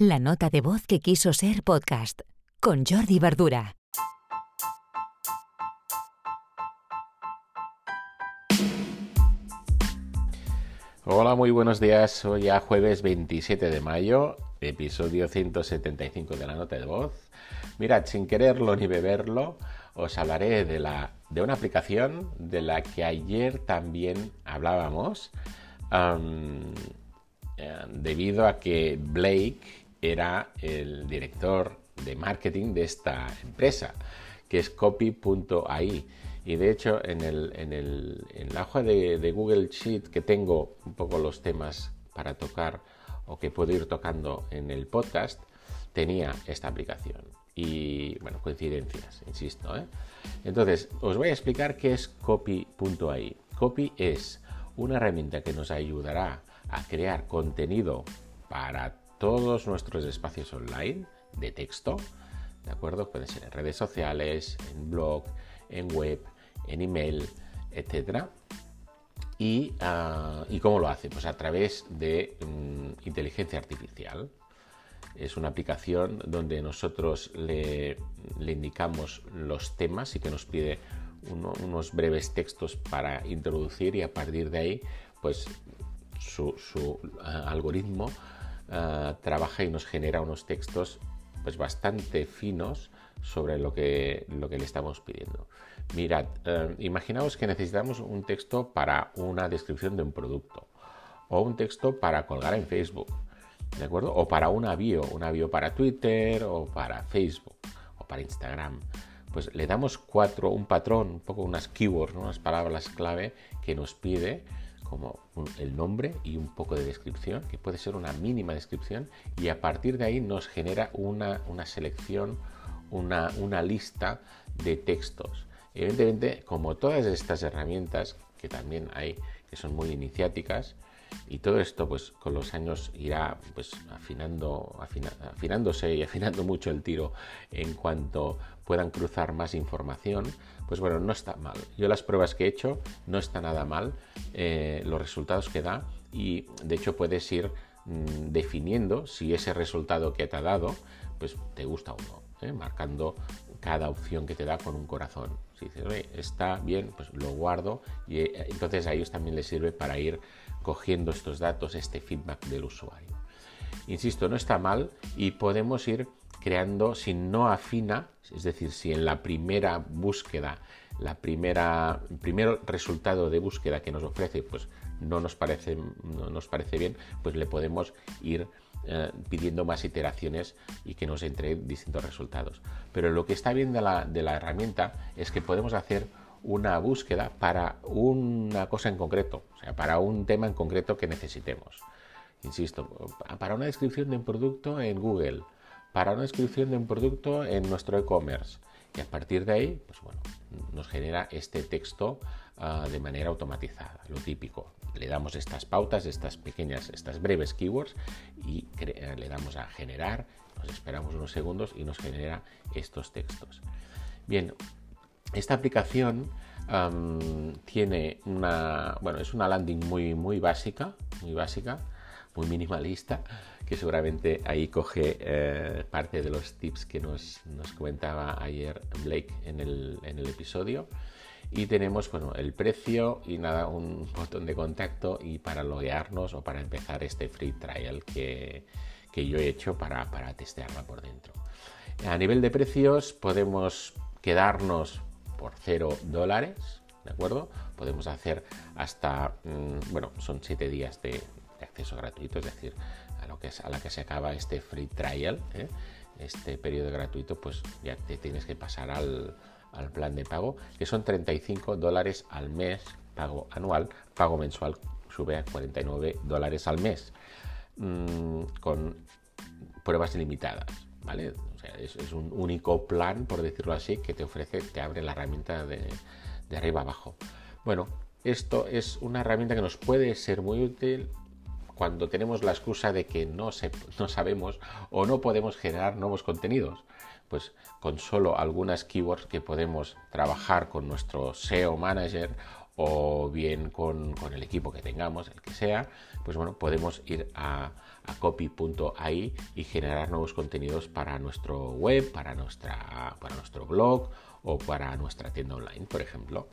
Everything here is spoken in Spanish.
La nota de voz que quiso ser podcast con Jordi Verdura. Hola, muy buenos días. Hoy ya jueves 27 de mayo, episodio 175 de la nota de voz. Mirad, sin quererlo ni beberlo, os hablaré de, la, de una aplicación de la que ayer también hablábamos, eh, debido a que Blake era el director de marketing de esta empresa, que es copy.ai. Y de hecho, en, el, en, el, en la hoja de, de, Google Sheet que tengo un poco los temas para tocar o que puedo ir tocando en el podcast, tenía esta aplicación. Y bueno, coincidencias, insisto. ¿eh? Entonces, os voy a explicar qué es copy.ai. Copy es una herramienta que nos ayudará a crear contenido para todos nuestros espacios online de texto, ¿de acuerdo? Pueden ser en redes sociales, en blog, en web, en email, etcétera. ¿Y, ah, cómo lo hace? Pues a través de mm, inteligencia artificial. Es una aplicación donde nosotros le, indicamos los temas y que nos pide unos breves textos para introducir y a partir de ahí, pues su, ah, algoritmo Ah, trabaja y nos genera unos textos pues bastante finos sobre lo que, lo que le estamos pidiendo. Mirad, eh, imaginaos que necesitamos un texto para una descripción de un producto o un texto para colgar en Facebook, ¿de acuerdo? O para una bio, una bio para Twitter o para Facebook o para Instagram. Pues le damos cuatro, un patrón, un poco unas keywords, unas palabras clave que nos pide como el nombre y un poco de descripción, que puede ser una mínima descripción, y a partir de ahí nos genera una, selección, una, una lista de textos. Evidentemente, como todas estas herramientas, que también hay, que son muy iniciáticas, y todo esto pues con los años irá pues afinando, afinándose y afinando mucho el tiro en cuanto puedan cruzar más información, pues bueno, no está mal. Yo las pruebas que he hecho no está nada mal eh, los resultados que da y de hecho puedes ir mm, definiendo si ese resultado que te ha dado pues te gusta o no, ¿eh? marcando cada opción que te da con un corazón. Si dices, está bien, pues lo guardo y eh, entonces a ellos también les sirve para ir cogiendo estos datos, este feedback del usuario. Insisto, no está mal y podemos ir creando, si no afina, es decir, si en la primera búsqueda, la primera, el primer resultado de búsqueda que nos ofrece, pues no nos parece, no nos parece bien, pues le podemos ir eh, pidiendo más iteraciones y que nos entre distintos resultados. Pero lo que está bien de la, de la herramienta es que podemos hacer una búsqueda para una cosa en concreto, o sea, para un tema en concreto que necesitemos. Insisto, para una descripción de un producto en Google, para una descripción de un producto en nuestro e-commerce. Y a partir de ahí, pues bueno, nos genera este texto ah, de manera automatizada, lo típico. Le damos estas pautas, estas pequeñas, estas breves keywords y le damos a generar, nos esperamos unos segundos y nos genera estos textos. Bien, esta aplicación tiene una, bueno, es una landing muy, muy básica, muy básica, muy minimalista, que seguramente ahí coge eh, parte de los tips que nos, nos comentaba ayer Blake en el, en el, episodio. Y tenemos bueno, el precio y nada, un botón de contacto y para loguearnos o para empezar este free trial que, que yo he hecho para, para testearla por dentro. A nivel de precios podemos quedarnos por 0 dólares, ¿de acuerdo? Podemos hacer hasta, mm, bueno, son 7 días de, acceso gratuito, es decir, a, lo que es, a la que se acaba este free trial, ¿eh? este periodo gratuito, pues ya te tienes que pasar al, al plan de pago, que son 35 dólares al mes, pago anual, pago mensual sube a 49 dólares al mes, mm, con pruebas limitadas, ¿vale? es, un único plan, por decirlo así, que te ofrece, te abre la herramienta de, arriba abajo. Bueno, esto es una herramienta que nos puede ser muy útil cuando tenemos la excusa de que no, sabemos o no podemos generar nuevos contenidos. Pues con solo algunas keywords que podemos trabajar con nuestro SEO manager o bien con, el equipo que tengamos, el que sea, pues bueno, podemos ir a, a copy.ai y generar nuevos contenidos para nuestro web, para, nuestra, para nuestro blog o para nuestra tienda online, por ejemplo.